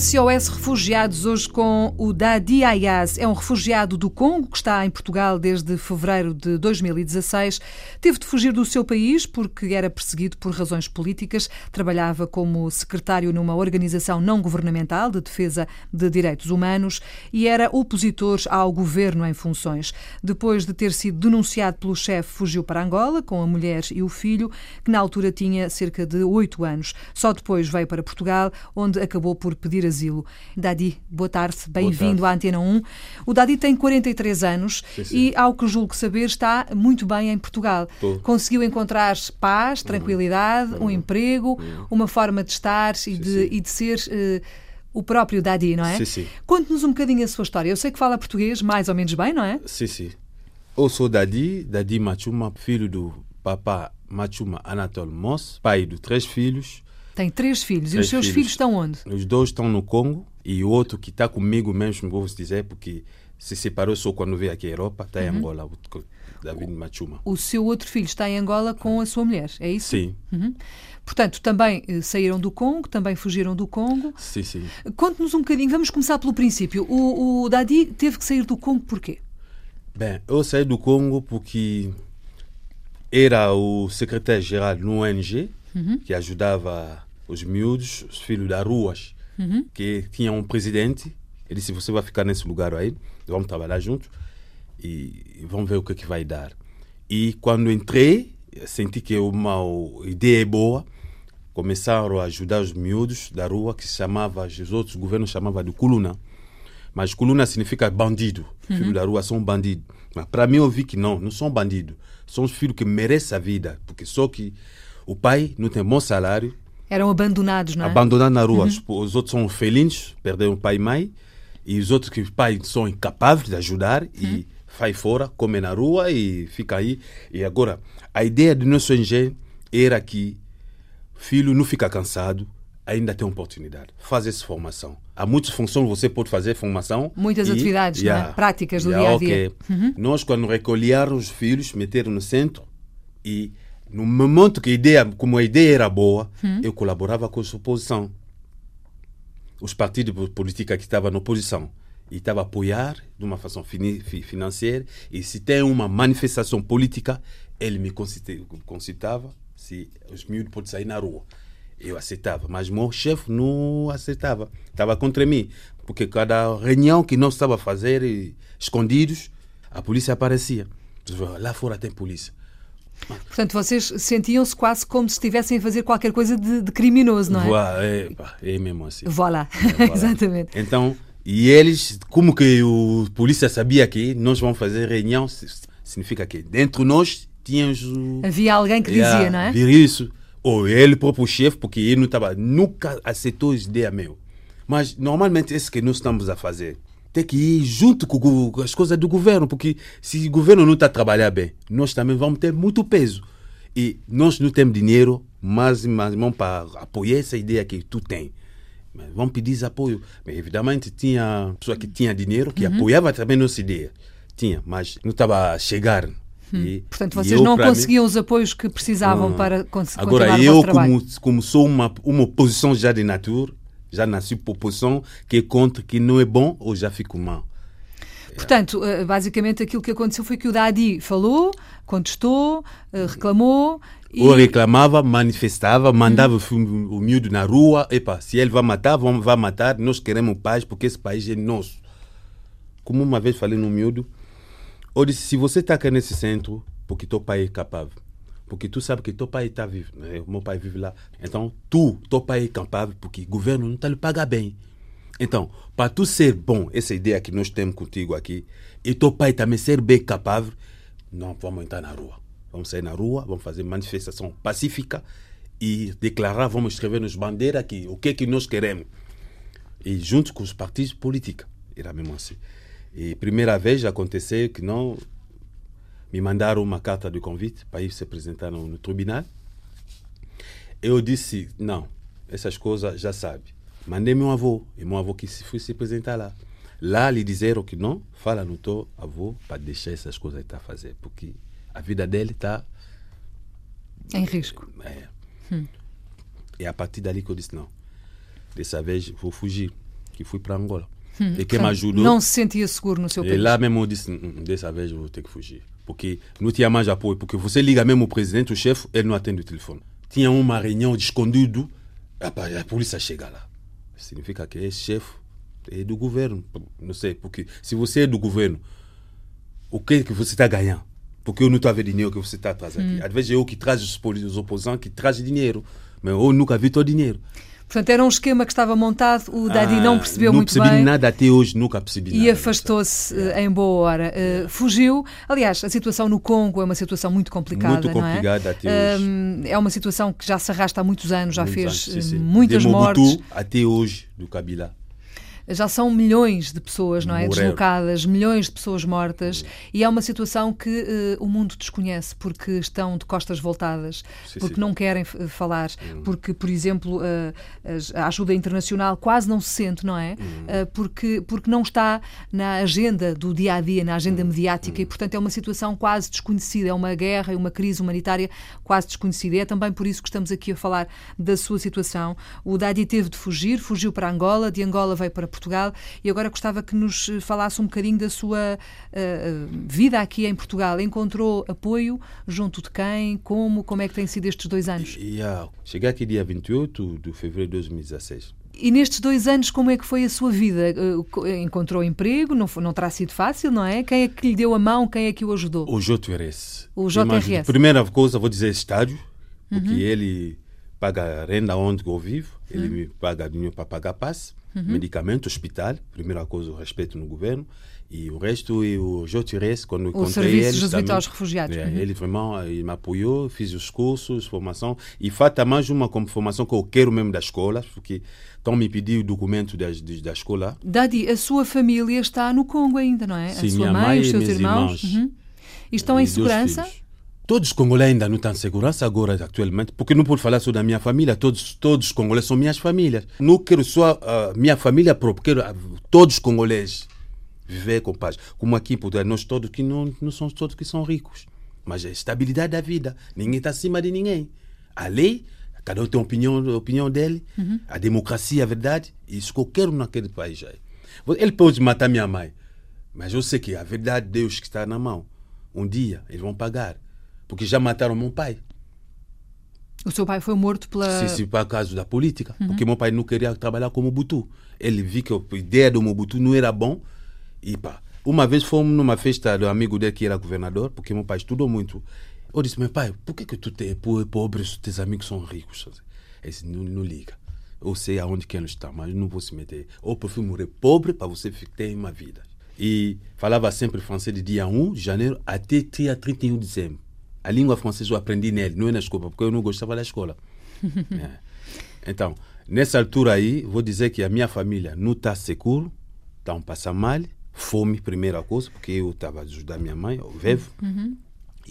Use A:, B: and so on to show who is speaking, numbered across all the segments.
A: SOS Refugiados, hoje com o Dadi Ayaz. É um refugiado do Congo que está em Portugal desde fevereiro de 2016. Teve de fugir do seu país porque era perseguido por razões políticas. Trabalhava como secretário numa organização não governamental de defesa de direitos humanos e era opositor ao governo em funções. Depois de ter sido denunciado pelo chefe, fugiu para Angola com a mulher e o filho, que na altura tinha cerca de oito anos. Só depois veio para Portugal, onde acabou por pedir asilo. Dadi, boa tarde, bem-vindo à Antena 1. O Dadi tem 43 anos sim, sim. e, ao que julgo saber, está muito bem em Portugal. Tô. Conseguiu encontrar paz, tranquilidade, uhum. um emprego, uhum. uma forma de estar e, de, e de ser. Uh, o próprio Dadi, não é?
B: Sim, sim.
A: Conte-nos um bocadinho a sua história. Eu sei que fala português mais ou menos bem, não é?
B: Sim, sim. Eu sou Dadi, Dadi Machuma, filho do papá Machuma Anatol Moss, pai de três filhos.
A: Tem três filhos. Três e os seus filhos. filhos estão onde?
B: Os dois estão no Congo e o outro que está comigo mesmo, vou vos dizer, porque se separou só quando veio aqui à Europa, está em uhum. Angola, o David Machuma.
A: O seu outro filho está em Angola com a sua mulher, é isso?
B: Sim.
A: Uhum. Portanto, também eh, saíram do Congo, também fugiram do Congo.
B: Sim, sim.
A: Conte-nos um bocadinho, vamos começar pelo princípio. O, o Dadi teve que sair do Congo porquê?
B: Bem, eu saí do Congo porque era o secretário-geral no ONG, uhum. que ajudava os miúdos, os filhos das ruas, uhum. que tinham um presidente. Ele disse: Você vai ficar nesse lugar aí, vamos trabalhar juntos e vamos ver o que, é que vai dar. E quando entrei, senti que uma ideia é boa. Começaram a ajudar os miúdos da rua, que se chamava, os outros governos chamavam de Kuluna. Mas Kuluna significa bandido. Uhum. Filhos da rua são bandidos. Mas para mim eu vi que não, não são bandidos. São os filhos que merecem a vida. Porque só que o pai não tem bom salário,
A: eram abandonados, não é?
B: Abandonados na rua. Uhum. Os outros são felinos, perderam pai e mãe. E os outros que pai são incapazes de ajudar uhum. e vai fora, come na rua e fica aí. E agora, a ideia do nosso ONG era que filho não fica cansado, ainda tem oportunidade. Faz essa formação. Há muitas funções você pode fazer formação.
A: Muitas e, atividades yeah, práticas do yeah, dia a dia.
B: Okay. Uhum. Nós, quando recolher os filhos, meter no centro e no momento que a ideia, como a ideia era boa, hum. eu colaborava com a oposição. Os partidos políticos que estavam na oposição. E estava a apoiar de uma fação financeira. E se tem uma manifestação política, ele me concitava se os miúdos podem sair na rua. Eu aceitava, mas meu chefe não aceitava. Estava contra mim. Porque cada reunião que nós estava a fazer, escondidos, a polícia aparecia. Lá fora tem polícia.
A: Portanto, vocês sentiam-se quase como se estivessem a fazer qualquer coisa de, de criminoso, não é?
B: Voilà, é, é mesmo assim.
A: Voilà, é, voilà. exatamente.
B: Então, e eles, como que o polícia sabia que nós vamos fazer reunião, significa que dentro de nós tínhamos...
A: Havia alguém que dizia, yeah, não é?
B: Vir isso. Ou ele próprio chefe, porque ele não estava, nunca aceitou as ideias meu. Mas normalmente é isso que nós estamos a fazer tem que ir junto com as coisas do governo, porque se o governo não está a trabalhar bem, nós também vamos ter muito peso. E nós não temos dinheiro, mas, mas vamos para apoiar essa ideia que tu tem. Mas vamos pedir apoio. Mas, evidentemente, tinha pessoa que tinha dinheiro, que uhum. apoiava também nossa ideia. Tinha, mas não estava a chegar.
A: Hum. E, Portanto, vocês não conseguiam mim, os apoios que precisavam para conseguir
B: Agora, eu, como, como sou uma, uma oposição já de natura, já nasci proporção que é contra que não é bom ou já fico mal.
A: Portanto, eh, basicamente aquilo que aconteceu foi que o Dadi falou, contestou, eh, reclamou.
B: E... Ou reclamava, manifestava, mandava hum. o miúdo na rua. Epa, se ele vai matar, vamos, vai matar. Nós queremos paz porque esse país é nosso. Como uma vez falei no miúdo, eu disse: se você está aqui nesse centro, porque teu pai é capaz. Porque tu sabe que teu pai está vivo, né? meu pai vive lá. Então, tu, teu pai é capaz porque o governo não está lhe paga bem. Então, para tu ser bom, essa ideia que nós temos contigo aqui, e teu pai também ser bem capaz, não vamos entrar na rua. Vamos sair na rua, vamos fazer manifestação pacífica e declarar, vamos escrever nos bandeiras aqui o que é que nós queremos. E junto com os partidos políticos. Era mesmo assim. E primeira vez aconteceu que não me mandaram uma carta de convite para ir se apresentar no, no tribunal. Eu disse, não, essas coisas já sabe. Mandei meu avô, e meu avô que se foi se apresentar lá. Lá lhe disseram que não, fala no teu avô para deixar essas coisas que está a fazer, porque a vida dele está...
A: Em risco.
B: É. Hum. E a partir dali que eu disse, não, dessa vez vou fugir. que fui para Angola. Hum, e quem
A: me
B: ajudou.
A: Não se sentia seguro no seu país.
B: E lá mesmo eu disse: hum, hum, dessa vez eu vou ter que fugir. Porque não tinha mais apoio. Porque você liga mesmo o presidente, o chefe, ele não atende o telefone. Tinha uma reunião de escondido, a polícia chega lá. Significa que esse chefe é do governo. Não sei, porque se você é do governo, o que é que você está ganhando? Porque eu não estou a ver dinheiro que você está trazendo aqui. Hum. Às vezes é eu que traz os, os opositores que traz dinheiro. Mas eu nunca vi todo dinheiro.
A: Portanto, era um esquema que estava montado, o Dadi ah, não percebeu
B: não
A: muito
B: bem. Não
A: percebi
B: nada até hoje, nunca percebi nada.
A: E afastou-se yeah. em boa hora. Uh, fugiu. Aliás, a situação no Congo é uma situação muito complicada.
B: Muito complicada
A: é?
B: até hoje.
A: Uh, é uma situação que já se arrasta há muitos anos, já fez
B: anos, sim, sim.
A: muitas mortes.
B: Até hoje, do Kabila
A: já são milhões de pessoas, não é?
B: Morrer.
A: Deslocadas, milhões de pessoas mortas, e é uma situação que uh, o mundo desconhece porque estão de costas voltadas,
B: sim,
A: porque
B: sim.
A: não querem falar, hum. porque, por exemplo, uh, a ajuda internacional quase não se sente, não é?
B: Hum.
A: Uh, porque, porque não está na agenda do dia a dia, na agenda
B: hum.
A: mediática, e portanto é uma situação quase desconhecida, é uma guerra, é uma crise humanitária quase desconhecida. E é também por isso que estamos aqui a falar da sua situação. O Dadi teve de fugir, fugiu para Angola, de Angola veio para Portugal e agora gostava que nos falasse um bocadinho da sua uh, vida aqui em Portugal. Encontrou apoio junto de quem? Como? Como é que têm sido estes dois anos?
B: Yeah. Cheguei aqui dia 28 de fevereiro de 2016.
A: E nestes dois anos, como é que foi a sua vida? Encontrou emprego? Não, não terá sido fácil, não é? Quem é que lhe deu a mão? Quem é que o ajudou?
B: O JRS.
A: O JRS.
B: Primeira coisa, vou dizer estádio, porque uhum. ele paga renda onde eu vivo, ele uhum. me paga dinheiro para pagar passe uhum. medicamento, hospital, primeira coisa, o respeito no governo, e o resto, e o JRS, quando eu
A: encontrei ele... O Serviço Jesuíta aos Refugiados.
B: É, uhum. Ele vraiment ele me apoiou, fiz os cursos, formação, e falta mais uma como formação que eu quero mesmo da escola, porque estão me pedindo o documento da, da escola.
A: Dadi, a sua família está no Congo ainda, não é?
B: Sim,
A: a sua
B: minha
A: mãe,
B: mãe
A: os seus
B: irmãos.
A: irmãos. Uhum. E estão
B: e
A: em segurança?
B: Todos os congolês ainda não estão em segurança agora, atualmente, porque não posso falar só da minha família, todos, todos os congolês são minhas famílias. Não quero só a uh, minha família própria, quero uh, todos os congolês viver com paz. Como aqui, porque nós todos que não, não somos todos que são ricos, mas a estabilidade da vida, ninguém está acima de ninguém. A lei, cada um tem a opinião, a opinião dele,
A: uhum.
B: a democracia, a verdade, isso que eu quero naquele país aí. Ele pode matar minha mãe, mas eu sei que a verdade de Deus que está na mão, um dia eles vão pagar. Porque já mataram meu pai.
A: O seu pai foi morto pela.
B: Sim, sim, por causa da política. Uhum. Porque meu pai não queria trabalhar como Mobutu. Ele viu que a ideia do Mobutu não era bom. E pá, uma vez fomos numa festa do amigo dele que era governador, porque meu pai estudou muito. Eu disse, meu pai, por que, que tu é pobre e teus amigos são ricos? Ele disse, não, não liga. Eu sei aonde que eles estão, mas não vou se meter. Eu prefiro morrer pobre para você ter uma vida. E falava sempre francês de dia 1 de janeiro até dia 31 de dezembro. A língua francesa eu aprendi nele, não é na escola, porque eu não gostava da escola. é. Então, nessa altura aí, vou dizer que a minha família não está seguro, estão passando mal, fome, primeira coisa, porque eu estava a ajudar minha mãe, o vevo,
A: uhum.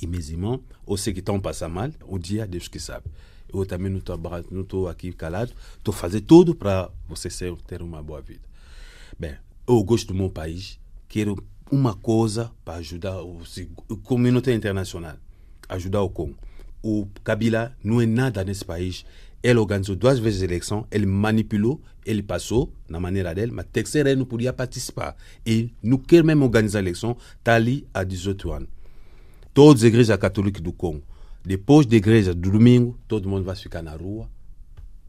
B: e meus irmãos, ou sei que estão passando mal, um dia Deus que sabe. Eu também não estou aqui calado, estou fazendo tudo para você ter uma boa vida. Bem, eu gosto do meu país, quero uma coisa para ajudar o, a comunidade internacional ajudar o Congo. O Kabila não é nada nesse país. Ele organizou duas vezes a eleição, ele manipulou, ele passou na maneira dele, mas terceira ele não podia participar. E não quer mesmo organizar a eleição, está ali há 18 anos. Todas as igrejas católicas do Congo, depois da igreja do domingo, todo mundo vai ficar na rua,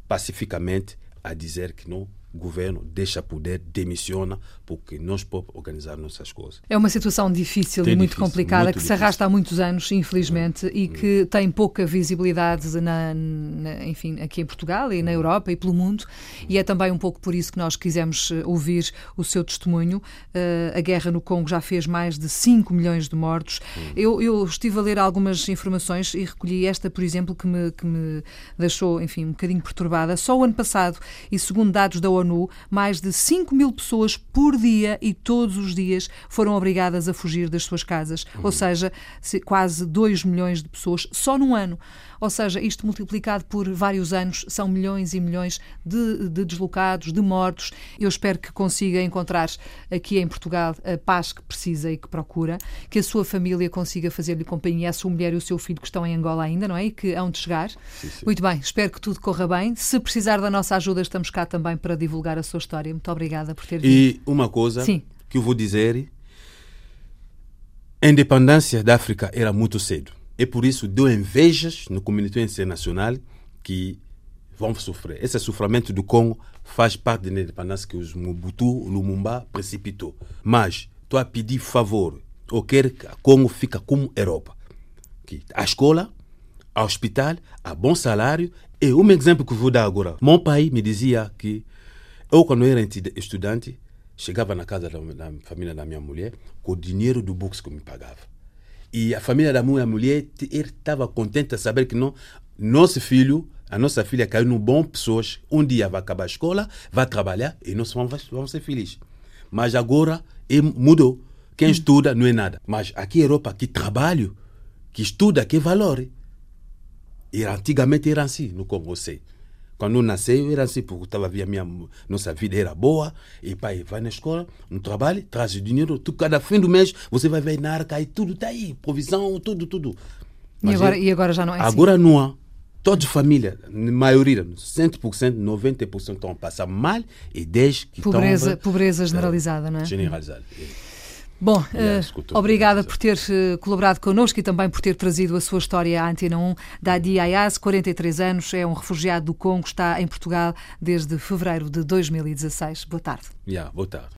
B: pacificamente, a dizer que não governo deixa poder, demissiona, porque nós podemos organizar nossas coisas.
A: É uma situação difícil e muito difícil, complicada, muito que difícil. se arrasta há muitos anos, infelizmente, hum, e hum. que tem pouca visibilidade, na, na, enfim, aqui em Portugal e na hum. Europa e pelo mundo, e é também um pouco por isso que nós quisemos eh, ouvir o seu testemunho. Uh, a guerra no Congo já fez mais de 5 milhões de mortos.
B: Hum.
A: Eu, eu, estive a ler algumas informações e recolhi esta, por exemplo, que me, que me deixou, enfim, um bocadinho perturbada. Só o ano passado, e segundo dados da ONU, mais de 5 mil pessoas por dia e todos os dias foram obrigadas a fugir das suas casas. Uhum. Ou seja, quase 2 milhões de pessoas só num ano. Ou seja, isto multiplicado por vários anos são milhões e milhões de, de deslocados, de mortos. Eu espero que consiga encontrar aqui em Portugal a paz que precisa e que procura, que a sua família consiga fazer-lhe companhia, a sua mulher e o seu filho que estão em Angola ainda, não é? E que hão de chegar.
B: Sim, sim.
A: Muito bem, espero que tudo corra bem. Se precisar da nossa ajuda, estamos cá também para divulgar a sua história. Muito obrigada por ter vindo.
B: E uma coisa
A: Sim.
B: que eu vou dizer: a independência da África era muito cedo. E por isso deu invejas no comunidade internacional que vão sofrer. Esse sofrimento do Congo faz parte da independência que os Mobutu, Lumumba precipitou. Mas estou a pedir favor. Eu quero que o Congo fique como Europa. Que a escola, a hospital, a bom salário. E um exemplo que vou dar agora. Meu pai me dizia que eu, quando era estudante, chegava na casa da, da família da minha mulher com o dinheiro do box que me pagava. E a família da minha mulher estava contente de saber que não, nosso filho, a nossa filha caiu no bom pessoas. Um dia vai acabar a escola, vai trabalhar e nós vamos, vamos ser felizes. Mas agora mudou. Quem hum. estuda não é nada. Mas aqui na Europa, que trabalho, que estuda, que valor. E antigamente era assim no Congo, sei. Quando eu nasci, eu era assim, porque estava via minha nossa vida era boa. E pai, vai na escola, no trabalho, traz o dinheiro. Tu, cada fim do mês, você vai ver na arca e tudo está aí. Provisão, tudo, tudo.
A: Mas e agora, é, e agora já não é
B: assim? Agora não há. Toda família, maioria, 100%, 90% estão a passar mal e 10% que
A: pobreza,
B: estão...
A: Pobreza generalizada, não é?
B: Generalizada.
A: Bom, uh, obrigada por ter uh, colaborado connosco e também por ter trazido a sua história à Antena 1. Dadi Ayaz, 43 anos, é um refugiado do Congo, está em Portugal desde fevereiro de 2016. Boa tarde.
B: Yeah, boa tarde.